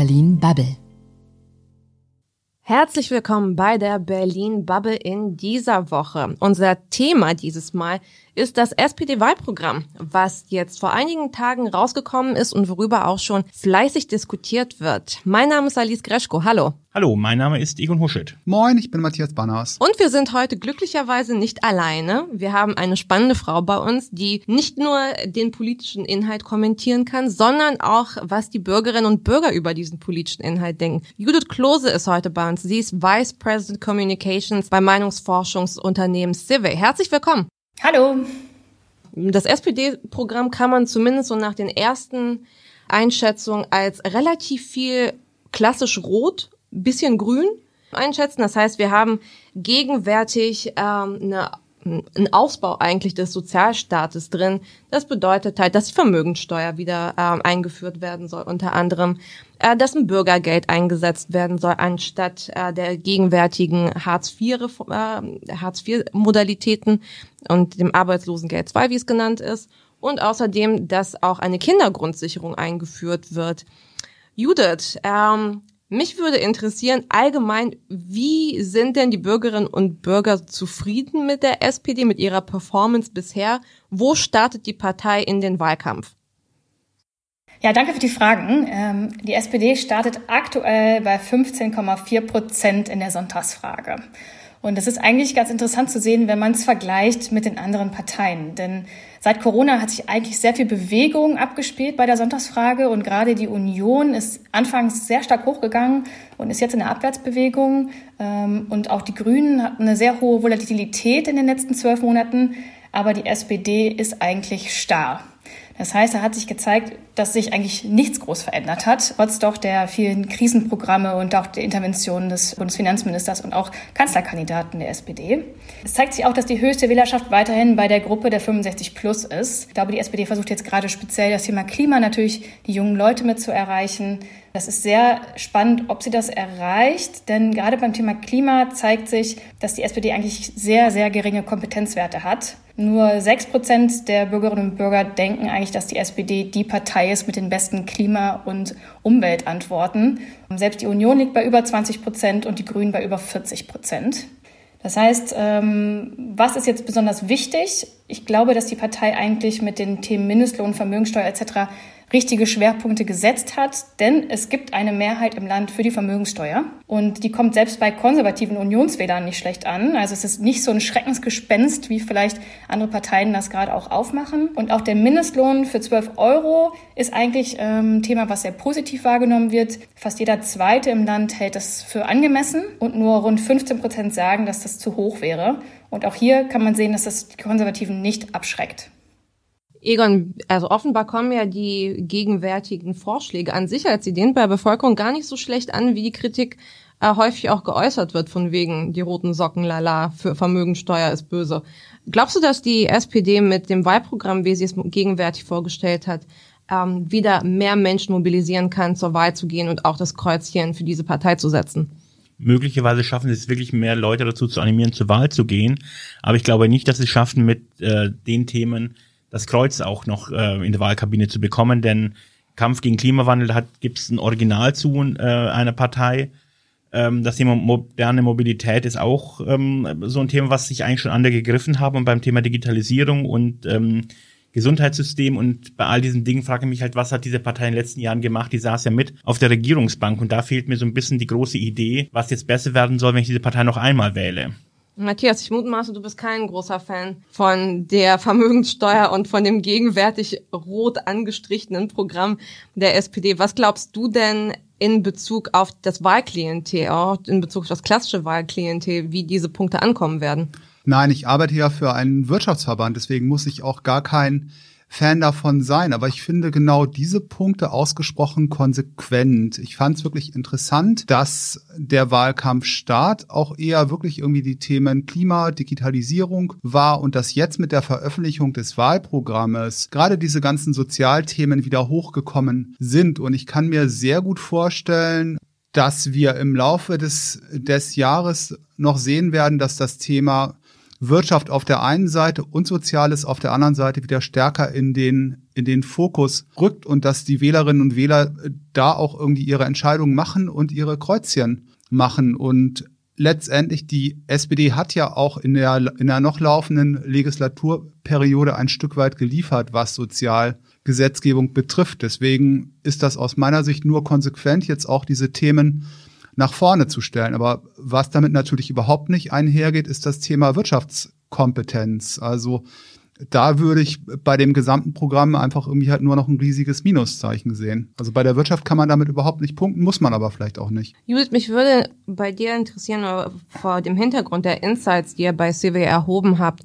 Berlin Bubble. Herzlich willkommen bei der Berlin Bubble in dieser Woche. Unser Thema dieses Mal ist das SPD-Wahlprogramm, was jetzt vor einigen Tagen rausgekommen ist und worüber auch schon fleißig diskutiert wird. Mein Name ist Alice Greschko. Hallo. Hallo, mein Name ist Egon Huschet. Moin, ich bin Matthias Banners. Und wir sind heute glücklicherweise nicht alleine. Wir haben eine spannende Frau bei uns, die nicht nur den politischen Inhalt kommentieren kann, sondern auch, was die Bürgerinnen und Bürger über diesen politischen Inhalt denken. Judith Klose ist heute bei uns. Sie ist Vice President Communications bei Meinungsforschungsunternehmen Civey. Herzlich willkommen. Hallo. Das SPD-Programm kann man zumindest so nach den ersten Einschätzungen als relativ viel klassisch rot, bisschen grün einschätzen. Das heißt, wir haben gegenwärtig ähm, eine ein Ausbau eigentlich des Sozialstaates drin. Das bedeutet halt, dass die Vermögensteuer wieder ähm, eingeführt werden soll, unter anderem, äh, dass ein Bürgergeld eingesetzt werden soll, anstatt äh, der gegenwärtigen Hartz-IV-Modalitäten äh, Hartz Modalitäten und dem Arbeitslosengeld II, wie es genannt ist. Und außerdem, dass auch eine Kindergrundsicherung eingeführt wird. Judith, ähm, mich würde interessieren, allgemein, wie sind denn die Bürgerinnen und Bürger zufrieden mit der SPD, mit ihrer Performance bisher? Wo startet die Partei in den Wahlkampf? Ja, danke für die Fragen. Ähm, die SPD startet aktuell bei 15,4 Prozent in der Sonntagsfrage. Und das ist eigentlich ganz interessant zu sehen, wenn man es vergleicht mit den anderen Parteien. Denn seit Corona hat sich eigentlich sehr viel Bewegung abgespielt bei der Sonntagsfrage und gerade die Union ist anfangs sehr stark hochgegangen und ist jetzt in der Abwärtsbewegung. Ähm, und auch die Grünen hatten eine sehr hohe Volatilität in den letzten zwölf Monaten, aber die SPD ist eigentlich starr. Das heißt, da hat sich gezeigt, dass sich eigentlich nichts groß verändert hat, trotz doch der vielen Krisenprogramme und auch der Interventionen des Bundesfinanzministers und auch Kanzlerkandidaten der SPD. Es zeigt sich auch, dass die höchste Wählerschaft weiterhin bei der Gruppe der 65 plus ist. Ich glaube, die SPD versucht jetzt gerade speziell das Thema Klima natürlich die jungen Leute mit zu erreichen. Das ist sehr spannend, ob sie das erreicht, denn gerade beim Thema Klima zeigt sich, dass die SPD eigentlich sehr, sehr geringe Kompetenzwerte hat. Nur sechs Prozent der Bürgerinnen und Bürger denken eigentlich, dass die SPD die Partei ist mit den besten Klima- und Umweltantworten. Selbst die Union liegt bei über 20 Prozent und die Grünen bei über 40 Prozent. Das heißt, ähm, was ist jetzt besonders wichtig? Ich glaube, dass die Partei eigentlich mit den Themen Mindestlohn, Vermögensteuer etc richtige Schwerpunkte gesetzt hat, denn es gibt eine Mehrheit im Land für die Vermögenssteuer und die kommt selbst bei konservativen Unionswählern nicht schlecht an. Also es ist nicht so ein Schreckensgespenst, wie vielleicht andere Parteien das gerade auch aufmachen. Und auch der Mindestlohn für 12 Euro ist eigentlich ähm, ein Thema, was sehr positiv wahrgenommen wird. Fast jeder Zweite im Land hält das für angemessen und nur rund 15 Prozent sagen, dass das zu hoch wäre. Und auch hier kann man sehen, dass das die Konservativen nicht abschreckt. Egon, also offenbar kommen ja die gegenwärtigen Vorschläge an Sicherheitsideen bei der Bevölkerung gar nicht so schlecht an, wie die Kritik äh, häufig auch geäußert wird, von wegen die roten Socken, lala, für Vermögensteuer ist böse. Glaubst du, dass die SPD mit dem Wahlprogramm, wie sie es gegenwärtig vorgestellt hat, ähm, wieder mehr Menschen mobilisieren kann, zur Wahl zu gehen und auch das Kreuzchen für diese Partei zu setzen? möglicherweise schaffen sie es wirklich mehr Leute dazu zu animieren, zur Wahl zu gehen. Aber ich glaube nicht, dass sie es schaffen, mit äh, den Themen das Kreuz auch noch äh, in der Wahlkabine zu bekommen, denn Kampf gegen Klimawandel hat gibt es ein Original zu äh, einer Partei. Ähm, das Thema moderne Mobilität ist auch ähm, so ein Thema, was sich eigentlich schon andere gegriffen haben. Und beim Thema Digitalisierung und ähm, Gesundheitssystem und bei all diesen Dingen frage ich mich halt, was hat diese Partei in den letzten Jahren gemacht? Die saß ja mit auf der Regierungsbank und da fehlt mir so ein bisschen die große Idee, was jetzt besser werden soll, wenn ich diese Partei noch einmal wähle. Matthias, ich mutmaße, du bist kein großer Fan von der Vermögenssteuer und von dem gegenwärtig rot angestrichenen Programm der SPD. Was glaubst du denn in Bezug auf das Wahlklientel, auch in Bezug auf das klassische Wahlklientel, wie diese Punkte ankommen werden? Nein, ich arbeite ja für einen Wirtschaftsverband, deswegen muss ich auch gar kein Fan davon sein, aber ich finde genau diese Punkte ausgesprochen konsequent. Ich fand es wirklich interessant, dass der Wahlkampfstart auch eher wirklich irgendwie die Themen Klima, Digitalisierung war und dass jetzt mit der Veröffentlichung des Wahlprogrammes gerade diese ganzen Sozialthemen wieder hochgekommen sind. Und ich kann mir sehr gut vorstellen, dass wir im Laufe des, des Jahres noch sehen werden, dass das Thema Wirtschaft auf der einen Seite und Soziales auf der anderen Seite wieder stärker in den in den Fokus rückt und dass die Wählerinnen und Wähler da auch irgendwie ihre Entscheidungen machen und ihre Kreuzchen machen. Und letztendlich die SPD hat ja auch in der, in der noch laufenden Legislaturperiode ein Stück weit geliefert, was Sozialgesetzgebung betrifft. Deswegen ist das aus meiner Sicht nur konsequent, jetzt auch diese Themen nach vorne zu stellen. Aber was damit natürlich überhaupt nicht einhergeht, ist das Thema Wirtschaftskompetenz. Also da würde ich bei dem gesamten Programm einfach irgendwie halt nur noch ein riesiges Minuszeichen sehen. Also bei der Wirtschaft kann man damit überhaupt nicht punkten, muss man aber vielleicht auch nicht. Judith, mich würde bei dir interessieren, vor dem Hintergrund der Insights, die ihr bei CW erhoben habt,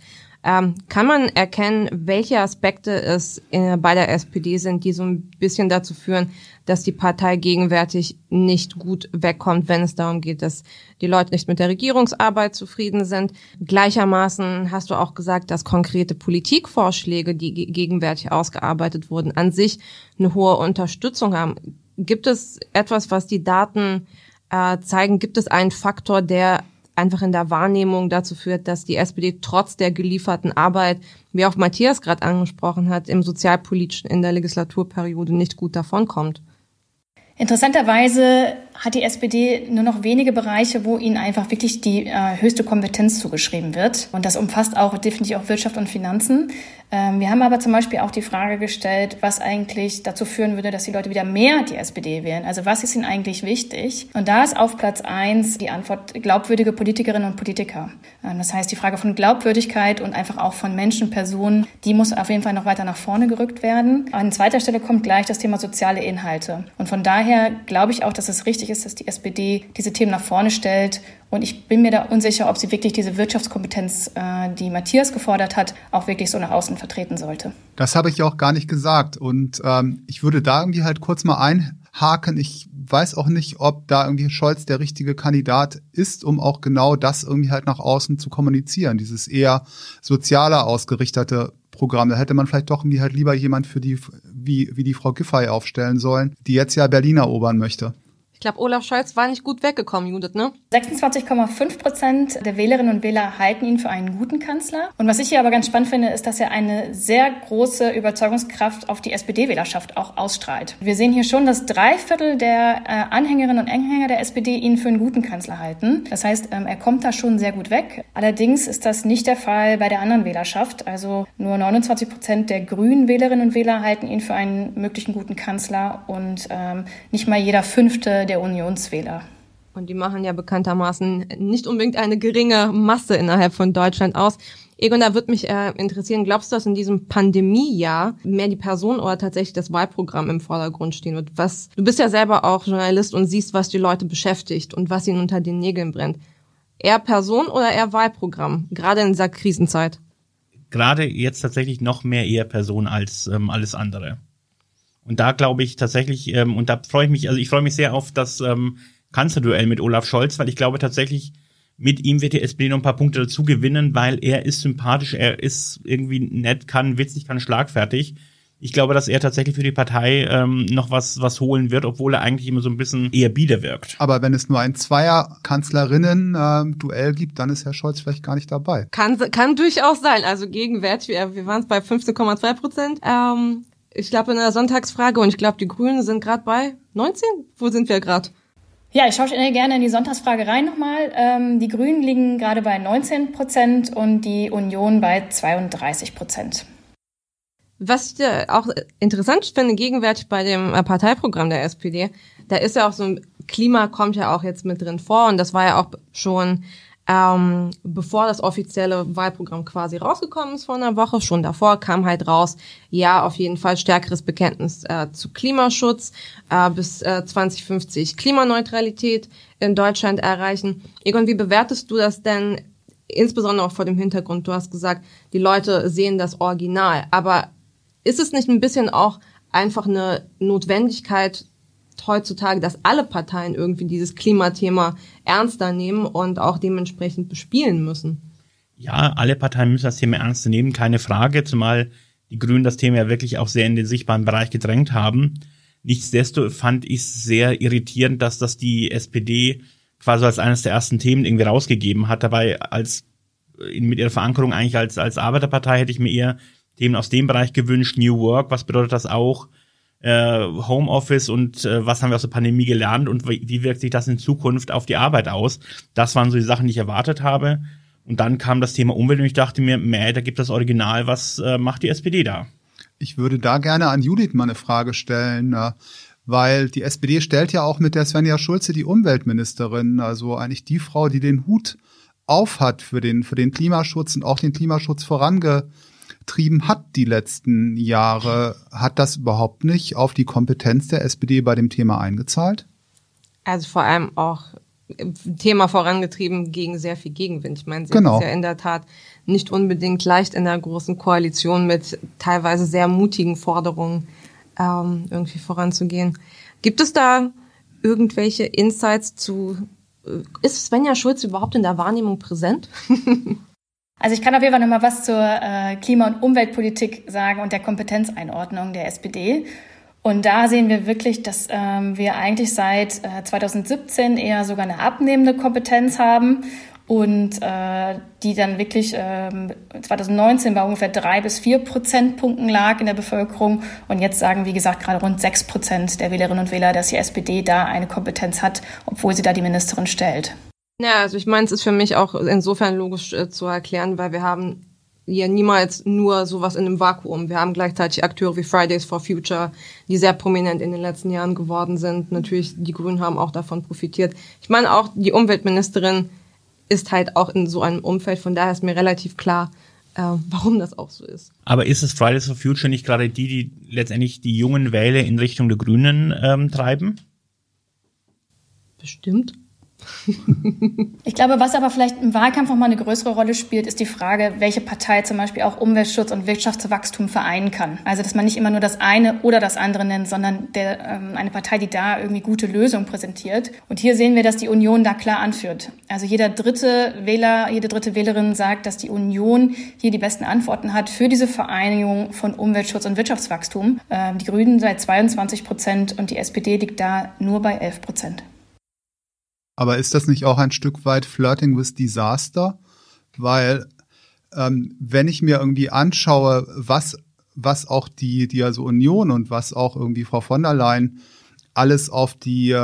ähm, kann man erkennen, welche Aspekte es äh, bei der SPD sind, die so ein bisschen dazu führen, dass die Partei gegenwärtig nicht gut wegkommt, wenn es darum geht, dass die Leute nicht mit der Regierungsarbeit zufrieden sind. Gleichermaßen hast du auch gesagt, dass konkrete Politikvorschläge, die gegenwärtig ausgearbeitet wurden, an sich eine hohe Unterstützung haben. Gibt es etwas, was die Daten äh, zeigen? Gibt es einen Faktor, der einfach in der Wahrnehmung dazu führt, dass die SPD trotz der gelieferten Arbeit, wie auch Matthias gerade angesprochen hat, im sozialpolitischen in der Legislaturperiode nicht gut davonkommt. Interessanterweise hat die SPD nur noch wenige Bereiche, wo ihnen einfach wirklich die äh, höchste Kompetenz zugeschrieben wird. Und das umfasst auch definitiv auch Wirtschaft und Finanzen. Ähm, wir haben aber zum Beispiel auch die Frage gestellt, was eigentlich dazu führen würde, dass die Leute wieder mehr die SPD wählen. Also was ist ihnen eigentlich wichtig? Und da ist auf Platz eins die Antwort glaubwürdige Politikerinnen und Politiker. Ähm, das heißt, die Frage von Glaubwürdigkeit und einfach auch von Menschen, Personen, die muss auf jeden Fall noch weiter nach vorne gerückt werden. An zweiter Stelle kommt gleich das Thema soziale Inhalte. Und von daher glaube ich auch, dass es richtig ist, dass die SPD diese Themen nach vorne stellt und ich bin mir da unsicher, ob sie wirklich diese Wirtschaftskompetenz, äh, die Matthias gefordert hat, auch wirklich so nach außen vertreten sollte. Das habe ich ja auch gar nicht gesagt. Und ähm, ich würde da irgendwie halt kurz mal einhaken. Ich weiß auch nicht, ob da irgendwie Scholz der richtige Kandidat ist, um auch genau das irgendwie halt nach außen zu kommunizieren. Dieses eher sozialer ausgerichtete Programm. Da hätte man vielleicht doch irgendwie halt lieber jemand für die, wie, wie die Frau Giffey aufstellen sollen, die jetzt ja Berlin erobern möchte. Ich glaube, Olaf Scholz war nicht gut weggekommen, Judith, ne? 26,5 Prozent der Wählerinnen und Wähler halten ihn für einen guten Kanzler. Und was ich hier aber ganz spannend finde, ist, dass er eine sehr große Überzeugungskraft auf die SPD-Wählerschaft auch ausstrahlt. Wir sehen hier schon, dass drei Viertel der äh, Anhängerinnen und Anhänger der SPD ihn für einen guten Kanzler halten. Das heißt, ähm, er kommt da schon sehr gut weg. Allerdings ist das nicht der Fall bei der anderen Wählerschaft. Also nur 29 Prozent der grünen Wählerinnen und Wähler halten ihn für einen möglichen guten Kanzler und ähm, nicht mal jeder fünfte der Unionswähler. Und die machen ja bekanntermaßen nicht unbedingt eine geringe Masse innerhalb von Deutschland aus. Egon, da würde mich äh, interessieren, glaubst du, dass in diesem Pandemiejahr mehr die Person oder tatsächlich das Wahlprogramm im Vordergrund stehen wird? Was, du bist ja selber auch Journalist und siehst, was die Leute beschäftigt und was ihnen unter den Nägeln brennt. Eher Person oder eher Wahlprogramm, gerade in dieser Krisenzeit? Gerade jetzt tatsächlich noch mehr eher Person als ähm, alles andere. Und da glaube ich tatsächlich, ähm, und da freue ich mich, also ich freue mich sehr auf das ähm, Kanzlerduell mit Olaf Scholz, weil ich glaube tatsächlich, mit ihm wird die SPD noch ein paar Punkte dazu gewinnen, weil er ist sympathisch, er ist irgendwie nett, kann witzig, kann schlagfertig. Ich glaube, dass er tatsächlich für die Partei ähm, noch was, was holen wird, obwohl er eigentlich immer so ein bisschen eher bieder wirkt. Aber wenn es nur ein Zweier-Kanzlerinnen-Duell ähm, gibt, dann ist Herr Scholz vielleicht gar nicht dabei. Kann, kann durchaus sein. Also gegenwärtig, wir, wir waren es bei 15,2 Prozent. Ähm, ich glaube in der Sonntagsfrage und ich glaube, die Grünen sind gerade bei 19. Wo sind wir gerade? Ja, ich schaue gerne in die Sonntagsfrage rein nochmal. Ähm, die Grünen liegen gerade bei 19 Prozent und die Union bei 32 Prozent. Was ich auch interessant finde, gegenwärtig bei dem äh, Parteiprogramm der SPD, da ist ja auch so ein Klima kommt ja auch jetzt mit drin vor und das war ja auch schon ähm, bevor das offizielle Wahlprogramm quasi rausgekommen ist vor einer Woche, schon davor kam halt raus, ja, auf jeden Fall stärkeres Bekenntnis äh, zu Klimaschutz, äh, bis äh, 2050 Klimaneutralität in Deutschland erreichen. Egon, wie bewertest du das denn, insbesondere auch vor dem Hintergrund, du hast gesagt, die Leute sehen das Original, aber ist es nicht ein bisschen auch einfach eine Notwendigkeit, heutzutage, dass alle Parteien irgendwie dieses Klimathema ernster nehmen und auch dementsprechend bespielen müssen. Ja, alle Parteien müssen das Thema ernster nehmen, keine Frage, zumal die Grünen das Thema ja wirklich auch sehr in den sichtbaren Bereich gedrängt haben. Nichtsdestotrotz fand ich es sehr irritierend, dass das die SPD quasi als eines der ersten Themen irgendwie rausgegeben hat. Dabei als mit ihrer Verankerung eigentlich als, als Arbeiterpartei hätte ich mir eher Themen aus dem Bereich gewünscht. New Work, was bedeutet das auch? Äh, Homeoffice und äh, was haben wir aus der Pandemie gelernt und wie, wie wirkt sich das in Zukunft auf die Arbeit aus? Das waren so die Sachen, die ich erwartet habe. Und dann kam das Thema Umwelt und ich dachte mir, meh, da gibt das Original, was äh, macht die SPD da? Ich würde da gerne an Judith mal eine Frage stellen, äh, weil die SPD stellt ja auch mit der Svenja Schulze die Umweltministerin, also eigentlich die Frau, die den Hut aufhat für den, für den Klimaschutz und auch den Klimaschutz vorangetrieben hat die letzten Jahre. Hat das überhaupt nicht auf die Kompetenz der SPD bei dem Thema eingezahlt? Also vor allem auch Thema vorangetrieben gegen sehr viel Gegenwind. Ich meine, sie genau. ist ja in der Tat nicht unbedingt leicht in der großen Koalition mit teilweise sehr mutigen Forderungen ähm, irgendwie voranzugehen. Gibt es da irgendwelche Insights zu, äh, ist Svenja Schulz überhaupt in der Wahrnehmung präsent? Also ich kann auf jeden Fall noch mal was zur äh, Klima- und Umweltpolitik sagen und der Kompetenzeinordnung der SPD. Und da sehen wir wirklich, dass ähm, wir eigentlich seit äh, 2017 eher sogar eine abnehmende Kompetenz haben und äh, die dann wirklich ähm, 2019 bei ungefähr drei bis vier Prozentpunkten lag in der Bevölkerung und jetzt sagen, wie gesagt, gerade rund sechs Prozent der Wählerinnen und Wähler, dass die SPD da eine Kompetenz hat, obwohl sie da die Ministerin stellt. Ja, also ich meine, es ist für mich auch insofern logisch äh, zu erklären, weil wir haben ja niemals nur sowas in einem Vakuum. Wir haben gleichzeitig Akteure wie Fridays for Future, die sehr prominent in den letzten Jahren geworden sind. Natürlich, die Grünen haben auch davon profitiert. Ich meine, auch die Umweltministerin ist halt auch in so einem Umfeld. Von daher ist mir relativ klar, äh, warum das auch so ist. Aber ist es Fridays for Future nicht gerade die, die letztendlich die jungen Wähler in Richtung der Grünen ähm, treiben? Bestimmt. Ich glaube, was aber vielleicht im Wahlkampf noch mal eine größere Rolle spielt, ist die Frage, welche Partei zum Beispiel auch Umweltschutz und Wirtschaftswachstum vereinen kann. Also, dass man nicht immer nur das eine oder das andere nennt, sondern der, ähm, eine Partei, die da irgendwie gute Lösungen präsentiert. Und hier sehen wir, dass die Union da klar anführt. Also jeder dritte Wähler, jede dritte Wählerin sagt, dass die Union hier die besten Antworten hat für diese Vereinigung von Umweltschutz und Wirtschaftswachstum. Ähm, die Grünen seit 22 Prozent und die SPD liegt da nur bei 11 Prozent. Aber ist das nicht auch ein Stück weit Flirting with Disaster? Weil ähm, wenn ich mir irgendwie anschaue, was was auch die die also Union und was auch irgendwie Frau von der Leyen alles auf die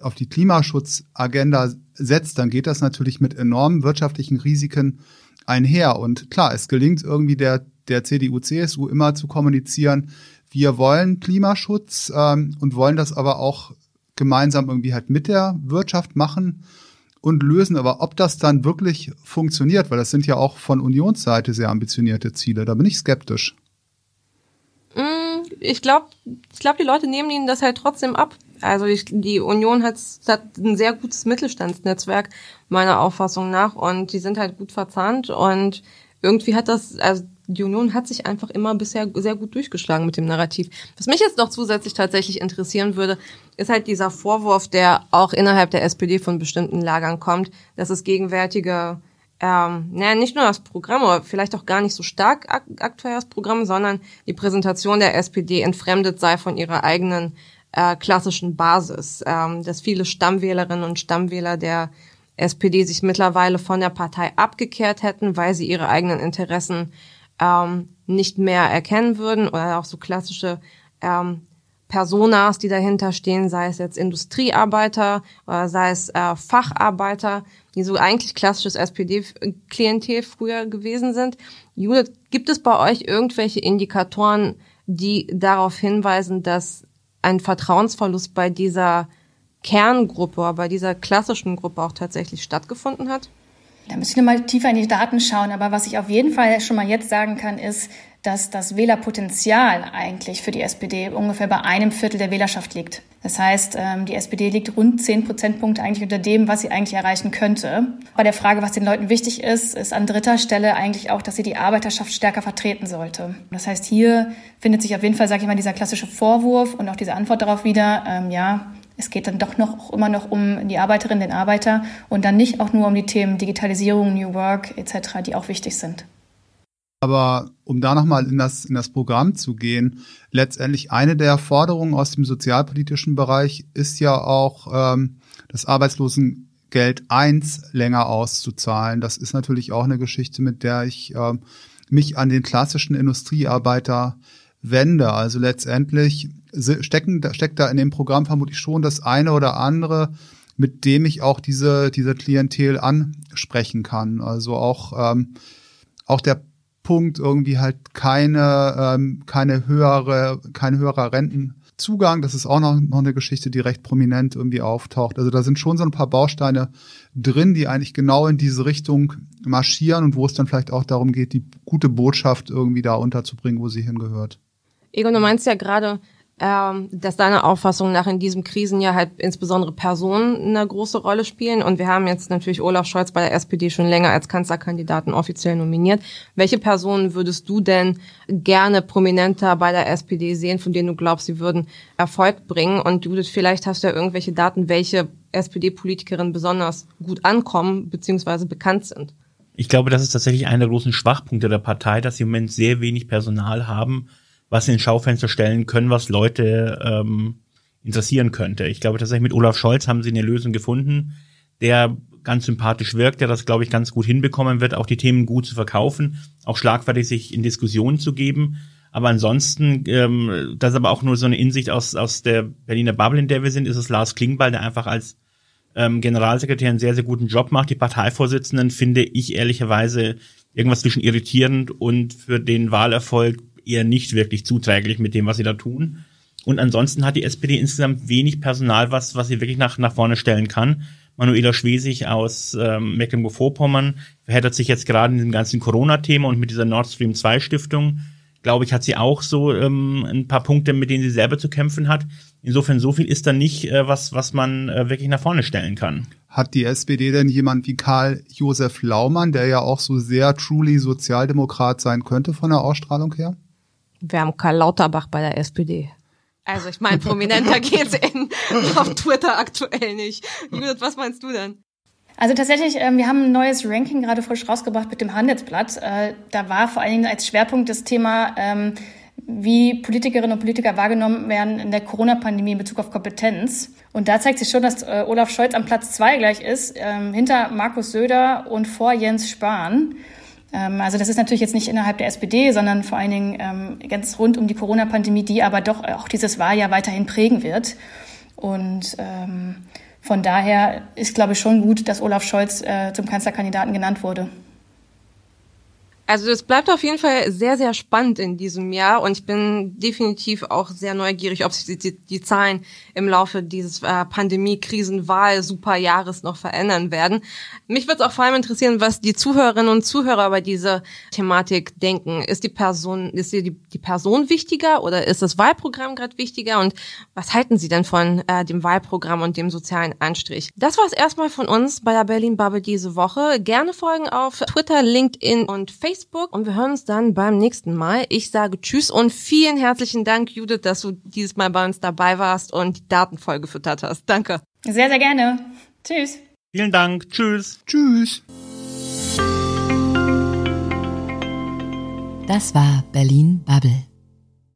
auf die Klimaschutzagenda setzt, dann geht das natürlich mit enormen wirtschaftlichen Risiken einher. Und klar, es gelingt irgendwie der der CDU CSU immer zu kommunizieren, wir wollen Klimaschutz ähm, und wollen das aber auch gemeinsam irgendwie halt mit der Wirtschaft machen und lösen. Aber ob das dann wirklich funktioniert, weil das sind ja auch von Unionsseite sehr ambitionierte Ziele, da bin ich skeptisch. Mm, ich glaube, ich glaube, die Leute nehmen ihnen das halt trotzdem ab. Also ich, die Union hat, hat ein sehr gutes Mittelstandsnetzwerk meiner Auffassung nach und die sind halt gut verzahnt und irgendwie hat das, also die Union hat sich einfach immer bisher sehr gut durchgeschlagen mit dem Narrativ. Was mich jetzt noch zusätzlich tatsächlich interessieren würde, ist halt dieser Vorwurf, der auch innerhalb der SPD von bestimmten Lagern kommt, dass es gegenwärtige, ähm, naja, nicht nur das Programm, oder vielleicht auch gar nicht so stark ak aktuell das Programm, sondern die Präsentation der SPD entfremdet sei von ihrer eigenen äh, klassischen Basis, ähm, dass viele Stammwählerinnen und Stammwähler der SPD sich mittlerweile von der Partei abgekehrt hätten, weil sie ihre eigenen Interessen ähm, nicht mehr erkennen würden oder auch so klassische ähm, Personas, die dahinter stehen, sei es jetzt Industriearbeiter oder sei es äh, Facharbeiter, die so eigentlich klassisches SPD-Klientel früher gewesen sind. Judith, gibt es bei euch irgendwelche Indikatoren, die darauf hinweisen, dass ein Vertrauensverlust bei dieser Kerngruppe bei dieser klassischen Gruppe auch tatsächlich stattgefunden hat? Da müsste ich nochmal tiefer in die Daten schauen. Aber was ich auf jeden Fall schon mal jetzt sagen kann, ist, dass das Wählerpotenzial eigentlich für die SPD ungefähr bei einem Viertel der Wählerschaft liegt. Das heißt, ähm, die SPD liegt rund zehn Prozentpunkte eigentlich unter dem, was sie eigentlich erreichen könnte. Bei der Frage, was den Leuten wichtig ist, ist an dritter Stelle eigentlich auch, dass sie die Arbeiterschaft stärker vertreten sollte. Das heißt, hier findet sich auf jeden Fall, sage ich mal, dieser klassische Vorwurf und auch diese Antwort darauf wieder, ähm, ja, es geht dann doch noch immer noch um die Arbeiterin, den Arbeiter und dann nicht auch nur um die Themen Digitalisierung, New Work etc., die auch wichtig sind. Aber um da nochmal in das, in das Programm zu gehen, letztendlich eine der Forderungen aus dem sozialpolitischen Bereich ist ja auch, ähm, das Arbeitslosengeld 1 länger auszuzahlen. Das ist natürlich auch eine Geschichte, mit der ich ähm, mich an den klassischen Industriearbeiter wende. Also letztendlich stecken, steckt da in dem Programm vermutlich schon das eine oder andere, mit dem ich auch diese, diese Klientel ansprechen kann. Also auch, ähm, auch der Punkt irgendwie halt keine, ähm, keine höhere, kein höherer Rentenzugang. Das ist auch noch, noch eine Geschichte, die recht prominent irgendwie auftaucht. Also da sind schon so ein paar Bausteine drin, die eigentlich genau in diese Richtung marschieren und wo es dann vielleicht auch darum geht, die gute Botschaft irgendwie da unterzubringen, wo sie hingehört. Egon, du meinst ja gerade, ähm, dass deiner Auffassung nach in diesem Krisenjahr halt insbesondere Personen eine große Rolle spielen. Und wir haben jetzt natürlich Olaf Scholz bei der SPD schon länger als Kanzlerkandidaten offiziell nominiert. Welche Personen würdest du denn gerne prominenter bei der SPD sehen, von denen du glaubst, sie würden Erfolg bringen? Und Judith, vielleicht hast du ja irgendwelche Daten, welche SPD-Politikerinnen besonders gut ankommen bzw. bekannt sind. Ich glaube, das ist tatsächlich einer der großen Schwachpunkte der Partei, dass sie im Moment sehr wenig Personal haben, was in Schaufenster stellen können, was Leute ähm, interessieren könnte. Ich glaube tatsächlich mit Olaf Scholz haben sie eine Lösung gefunden, der ganz sympathisch wirkt, der das, glaube ich, ganz gut hinbekommen wird, auch die Themen gut zu verkaufen, auch schlagfertig sich in Diskussionen zu geben. Aber ansonsten, ähm, das ist aber auch nur so eine Insicht aus, aus der Berliner Bubble, in der wir sind, ist es Lars Klingbeil, der einfach als ähm, Generalsekretär einen sehr, sehr guten Job macht. Die Parteivorsitzenden finde ich ehrlicherweise irgendwas zwischen irritierend und für den Wahlerfolg eher nicht wirklich zuträglich mit dem, was sie da tun. Und ansonsten hat die SPD insgesamt wenig Personal, was, was sie wirklich nach, nach vorne stellen kann. Manuela Schwesig aus ähm, Mecklenburg-Vorpommern verheddert sich jetzt gerade in dem ganzen Corona-Thema und mit dieser Nord Stream 2 Stiftung, glaube ich, hat sie auch so ähm, ein paar Punkte, mit denen sie selber zu kämpfen hat. Insofern so viel ist da nicht, äh, was, was man äh, wirklich nach vorne stellen kann. Hat die SPD denn jemand wie Karl Josef Laumann, der ja auch so sehr truly Sozialdemokrat sein könnte von der Ausstrahlung her? Wir haben Karl Lauterbach bei der SPD. Also ich meine, prominenter geht's in, auf Twitter aktuell nicht. Judith, was meinst du denn? Also tatsächlich, äh, wir haben ein neues Ranking gerade frisch rausgebracht mit dem Handelsblatt. Äh, da war vor allen Dingen als Schwerpunkt das Thema, ähm, wie Politikerinnen und Politiker wahrgenommen werden in der Corona-Pandemie in Bezug auf Kompetenz. Und da zeigt sich schon, dass äh, Olaf Scholz am Platz zwei gleich ist, ähm, hinter Markus Söder und vor Jens Spahn. Ähm, also das ist natürlich jetzt nicht innerhalb der SPD, sondern vor allen Dingen ähm, ganz rund um die Corona-Pandemie, die aber doch auch dieses Wahljahr weiterhin prägen wird. Und ähm, von daher ist, glaube ich, schon gut, dass Olaf Scholz äh, zum Kanzlerkandidaten genannt wurde. Also es bleibt auf jeden Fall sehr, sehr spannend in diesem Jahr und ich bin definitiv auch sehr neugierig, ob sich die, die Zahlen im Laufe dieses äh, Pandemie-Krisenwahl-Superjahres noch verändern werden. Mich würde es auch vor allem interessieren, was die Zuhörerinnen und Zuhörer bei dieser Thematik denken. Ist die Person, ist die, die Person wichtiger oder ist das Wahlprogramm gerade wichtiger und was halten Sie denn von äh, dem Wahlprogramm und dem sozialen Anstrich? Das war es erstmal von uns bei der Berlin Bubble diese Woche. Gerne folgen auf Twitter, LinkedIn und Facebook. Facebook und wir hören uns dann beim nächsten Mal. Ich sage Tschüss und vielen herzlichen Dank, Judith, dass du dieses Mal bei uns dabei warst und die Daten vollgefüttert hast. Danke. Sehr, sehr gerne. Tschüss. Vielen Dank. Tschüss. Tschüss. Das war Berlin Bubble.